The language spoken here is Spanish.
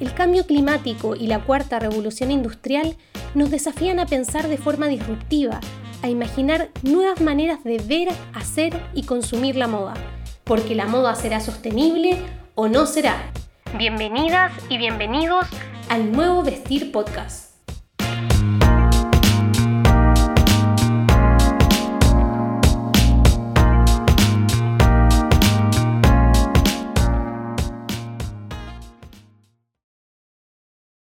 El cambio climático y la cuarta revolución industrial nos desafían a pensar de forma disruptiva, a imaginar nuevas maneras de ver, hacer y consumir la moda, porque la moda será sostenible o no será. Bienvenidas y bienvenidos al nuevo Vestir Podcast.